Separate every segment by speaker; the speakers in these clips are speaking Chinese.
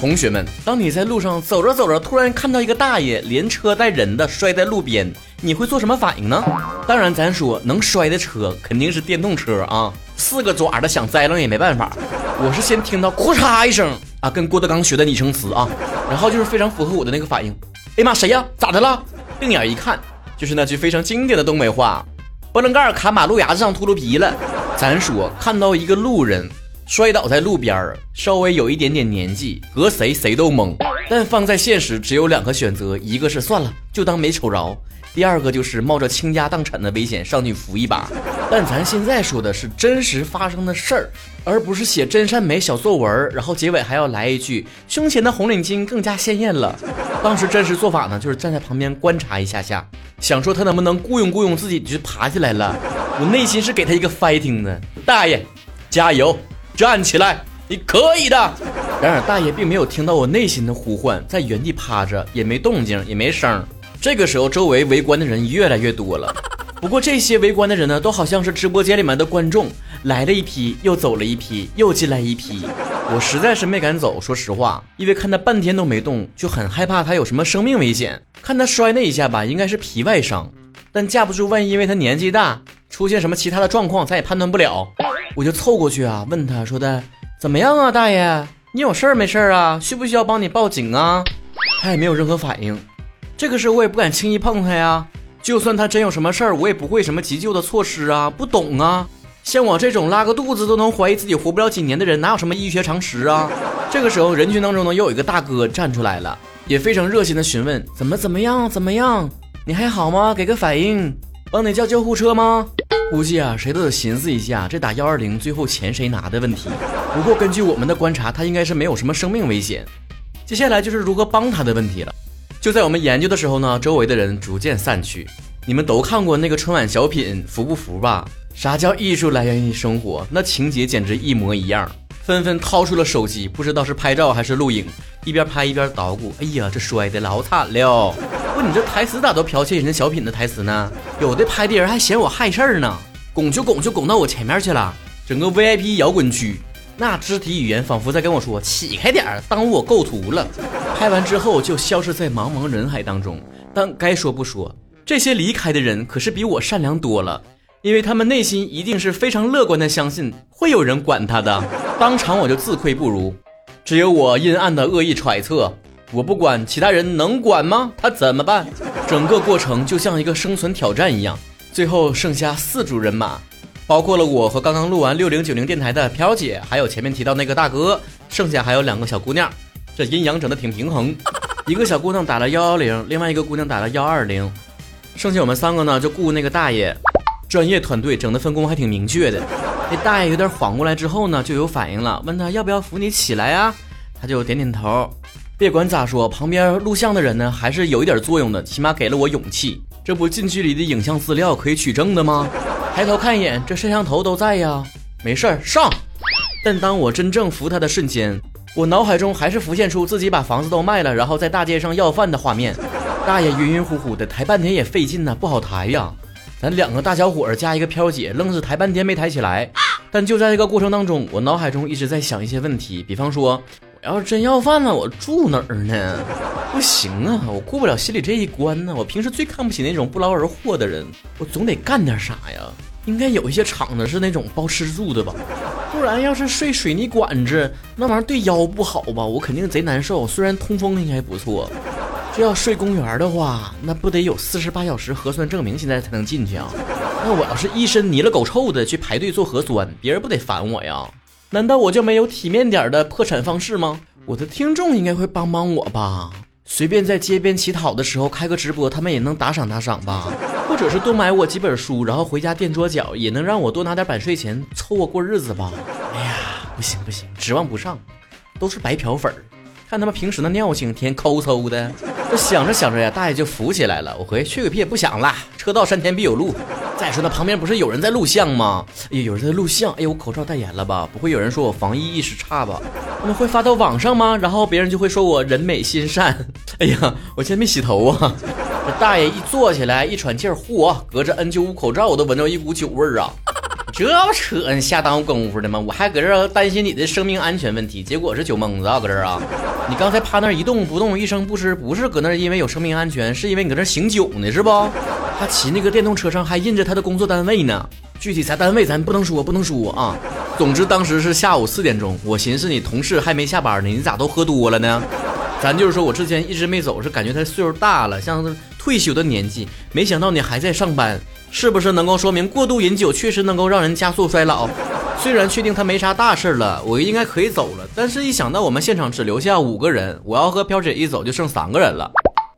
Speaker 1: 同学们，当你在路上走着走着，突然看到一个大爷连车带人的摔在路边，你会做什么反应呢？当然，咱说能摔的车肯定是电动车啊，四个爪的想栽楞也没办法。我是先听到“咔嚓”一声啊，跟郭德纲学的拟声词啊，然后就是非常符合我的那个反应。哎妈，谁呀？咋的了？定眼一看，就是那句非常经典的东北话：“波棱盖卡马路牙子上秃噜皮了。”咱说看到一个路人。摔倒在路边儿，稍微有一点点年纪，和谁谁都懵。但放在现实，只有两个选择：一个是算了，就当没瞅着；第二个就是冒着倾家荡产的危险上去扶一把。但咱现在说的是真实发生的事儿，而不是写真善美小作文，然后结尾还要来一句胸前的红领巾更加鲜艳了。当时真实做法呢，就是站在旁边观察一下下，想说他能不能雇佣雇佣自己就爬起来了。我内心是给他一个 fighting 的，大爷，加油！站起来，你可以的。然而大爷并没有听到我内心的呼唤，在原地趴着，也没动静，也没声。这个时候，周围围观的人越来越多了。不过这些围观的人呢，都好像是直播间里面的观众，来了一批，又走了一批，又进来一批。我实在是没敢走，说实话，因为看他半天都没动，就很害怕他有什么生命危险。看他摔那一下吧，应该是皮外伤，但架不住万一因为他年纪大，出现什么其他的状况，咱也判断不了。我就凑过去啊，问他说的怎么样啊，大爷，你有事儿没事儿啊？需不需要帮你报警啊？他也没有任何反应。这个时候我也不敢轻易碰他呀，就算他真有什么事儿，我也不会什么急救的措施啊，不懂啊。像我这种拉个肚子都能怀疑自己活不了几年的人，哪有什么医学常识啊？这个时候人群当中呢，又有一个大哥站出来了，也非常热心的询问怎么怎么样怎么样，你还好吗？给个反应，帮你叫救护车吗？估计啊，谁都得寻思一下，这打幺二零最后钱谁拿的问题。不过根据我们的观察，他应该是没有什么生命危险。接下来就是如何帮他的问题了。就在我们研究的时候呢，周围的人逐渐散去。你们都看过那个春晚小品，服不服吧？啥叫艺术来源于生活？那情节简直一模一样。纷纷掏出了手机，不知道是拍照还是录影，一边拍一边捣鼓。哎呀，这摔的老惨了。你这台词咋都剽窃人家小品的台词呢？有的拍的人还嫌我害事儿呢，拱就拱就拱到我前面去了。整个 VIP 摇滚区，那肢体语言仿佛在跟我说：“起开点儿，耽误我构图了。”拍完之后就消失在茫茫人海当中。但该说不说，这些离开的人可是比我善良多了，因为他们内心一定是非常乐观的，相信会有人管他的。当场我就自愧不如，只有我阴暗的恶意揣测。我不管，其他人能管吗？他怎么办？整个过程就像一个生存挑战一样。最后剩下四组人马，包括了我和刚刚录完六零九零电台的飘姐，还有前面提到那个大哥，剩下还有两个小姑娘。这阴阳整的挺平衡，一个小姑娘打了幺幺零，另外一个姑娘打了幺二零，剩下我们三个呢就雇那个大爷，专业团队整的分工还挺明确的。那大爷有点缓过来之后呢，就有反应了，问他要不要扶你起来啊？他就点点头。别管咋说，旁边录像的人呢，还是有一点作用的，起码给了我勇气。这不近距离的影像资料可以取证的吗？抬头看一眼，这摄像头都在呀。没事儿，上。但当我真正扶他的瞬间，我脑海中还是浮现出自己把房子都卖了，然后在大街上要饭的画面。大爷晕晕乎乎的，抬半天也费劲呢，不好抬呀。咱两个大小伙儿加一个飘姐，愣是抬半天没抬起来。但就在这个过程当中，我脑海中一直在想一些问题，比方说。要是真要饭了，我住哪儿呢？不行啊，我过不了心里这一关呢。我平时最看不起那种不劳而获的人，我总得干点啥呀。应该有一些厂子是那种包吃住的吧？不然要是睡水泥管子，那玩意儿对腰不好吧？我肯定贼难受。虽然通风应该不错，这要睡公园的话，那不得有四十八小时核酸证明现在才能进去啊？那我要是一身泥了狗臭的去排队做核酸，别人不得烦我呀？难道我就没有体面点的破产方式吗？我的听众应该会帮帮我吧？随便在街边乞讨的时候开个直播，他们也能打赏打赏吧？或者是多买我几本书，然后回家垫桌脚，也能让我多拿点版税钱凑合过日子吧？哎呀，不行不行，指望不上，都是白嫖粉儿。看他们平时那尿性，天抠搜的。这想着想着呀，大爷就扶起来了。我回去个屁也，不想了。车到山前必有路。再说那旁边不是有人在录像吗？哎呀，有人在录像。哎呦，我口罩戴严了吧？不会有人说我防疫意识差吧？他们会发到网上吗？然后别人就会说我人美心善。哎呀，我今天没洗头啊。这大爷一坐起来，一喘气儿，嚯，隔着 N95 口罩我都闻着一股酒味儿啊。这不扯你瞎耽误功夫的吗？我还搁这担心你的生命安全问题，结果是酒蒙子啊，搁这啊！你刚才趴那一动不动，一声不吱，不是搁那因为有生命安全，是因为你搁这醒酒呢，是不？他骑那个电动车上还印着他的工作单位呢，具体啥单位咱不能说，不能说啊。总之当时是下午四点钟，我寻思你同事还没下班呢，你咋都喝多了呢？咱就是说我之前一直没走，是感觉他岁数大了，像是退休的年纪，没想到你还在上班。是不是能够说明过度饮酒确实能够让人加速衰老？虽然确定他没啥大事了，我应该可以走了。但是，一想到我们现场只留下五个人，我要和飘姐一走就剩三个人了。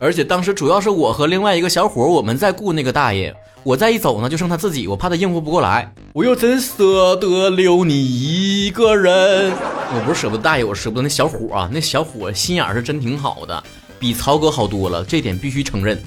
Speaker 1: 而且当时主要是我和另外一个小伙我们在雇那个大爷，我再一走呢就剩他自己，我怕他应付不过来。我又真舍得留你一个人。我不是舍不得大爷，我舍不得那小伙啊。那小伙心眼是真挺好的，比曹哥好多了，这点必须承认。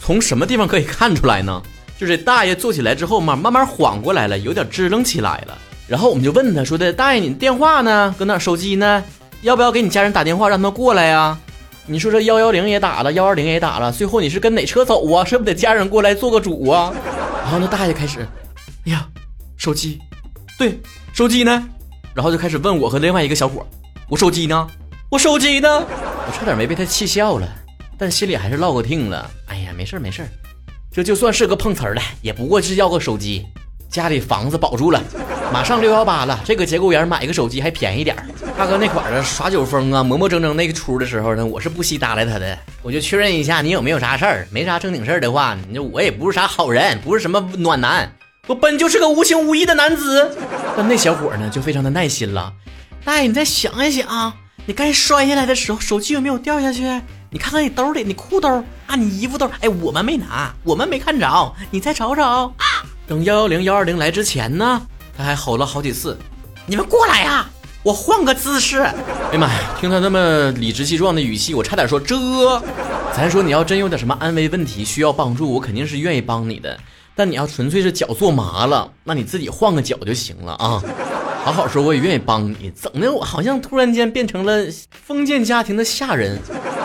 Speaker 1: 从什么地方可以看出来呢？就是大爷坐起来之后嘛，慢慢缓过来了，有点支棱起来了。然后我们就问他说的：“大爷，你电话呢？搁哪？手机呢？要不要给你家人打电话让他们过来呀？你说这幺幺零也打了，幺二零也打了，最后你是跟哪车走啊？是不得家人过来做个主啊？”然后那大爷开始：“哎呀，手机，对，手机呢？”然后就开始问我和另外一个小伙：“我手机呢？我手机呢？”我差点没被他气笑了，但心里还是落个听了。哎呀，没事没事这就算是个碰瓷儿的，也不过是要个手机，家里房子保住了，马上六幺八了，这个节骨眼买个手机还便宜点儿。大哥那块儿耍酒疯啊，磨磨蹭蹭那个出的时候呢，我是不惜搭理他的，我就确认一下你有没有啥事儿，没啥正经事儿的话，你说我也不是啥好人，不是什么暖男，我本就是个无情无义的男子。但那小伙呢，就非常的耐心了，大爷你再想一想，你该摔下来的时候手机有没有掉下去？你看看你兜里，你裤兜啊，你衣服兜，哎，我们没拿，我们没看着，你再瞅瞅。等幺幺零幺二零来之前呢，他还吼了好几次：“你们过来呀，我换个姿势。”哎呀妈呀，听他那么理直气壮的语气，我差点说这。咱说你要真有点什么安危问题需要帮助，我肯定是愿意帮你的。但你要纯粹是脚坐麻了，那你自己换个脚就行了啊。好好说，我也愿意帮你，整的我好像突然间变成了封建家庭的下人。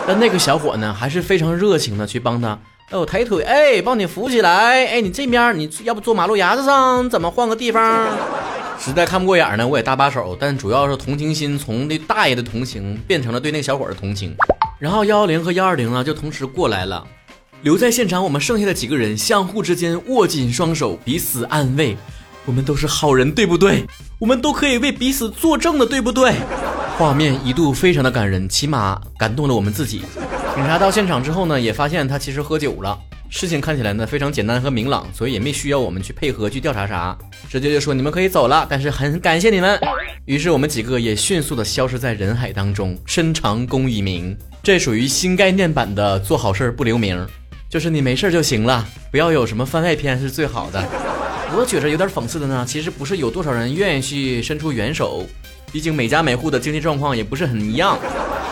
Speaker 1: 但那个小伙呢，还是非常热情的去帮他。哎，我抬腿，哎，帮你扶起来。哎，你这边你要不坐马路牙子上？怎么换个地方？实在看不过眼呢，我也搭把手。但主要是同情心从那大爷的同情变成了对那个小伙的同情。然后幺幺零和幺二零呢就同时过来了。留在现场，我们剩下的几个人相互之间握紧双手，彼此安慰。我们都是好人，对不对？我们都可以为彼此作证的，对不对？画面一度非常的感人，起码感动了我们自己。警察到现场之后呢，也发现他其实喝酒了。事情看起来呢非常简单和明朗，所以也没需要我们去配合去调查啥，直接就说你们可以走了。但是很感谢你们。于是我们几个也迅速的消失在人海当中，深藏功与名。这属于新概念版的做好事不留名，就是你没事就行了，不要有什么番外篇是最好的。我觉着有点讽刺的呢，其实不是有多少人愿意去伸出援手。毕竟每家每户的经济状况也不是很一样，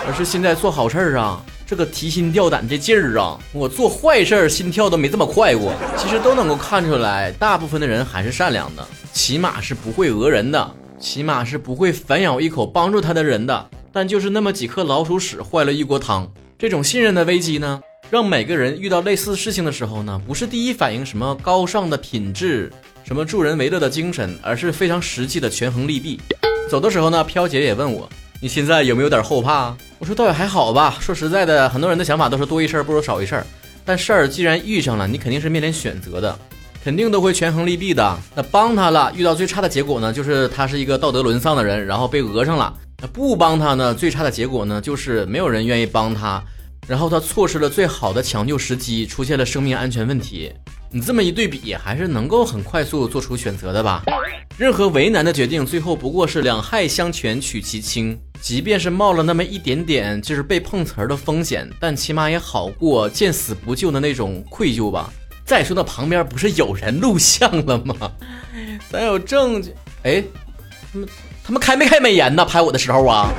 Speaker 1: 而是现在做好事儿啊，这个提心吊胆这劲儿啊，我做坏事儿心跳都没这么快过。其实都能够看出来，大部分的人还是善良的，起码是不会讹人的，起码是不会反咬一口帮助他的人的。但就是那么几颗老鼠屎坏了一锅汤，这种信任的危机呢，让每个人遇到类似事情的时候呢，不是第一反应什么高尚的品质，什么助人为乐的精神，而是非常实际的权衡利弊。走的时候呢，飘姐也问我：“你现在有没有点后怕？”我说：“倒也还好吧。说实在的，很多人的想法都是多一事不如少一事。但事儿既然遇上了，你肯定是面临选择的，肯定都会权衡利弊的。那帮他了，遇到最差的结果呢，就是他是一个道德沦丧的人，然后被讹上了。那不帮他呢，最差的结果呢，就是没有人愿意帮他，然后他错失了最好的抢救时机，出现了生命安全问题。你这么一对比，还是能够很快速做出选择的吧？”任何为难的决定，最后不过是两害相权取其轻。即便是冒了那么一点点就是被碰瓷儿的风险，但起码也好过见死不救的那种愧疚吧。再说那旁边不是有人录像了吗？咱有证据。哎，他们他们开没开美颜呢？拍我的时候啊？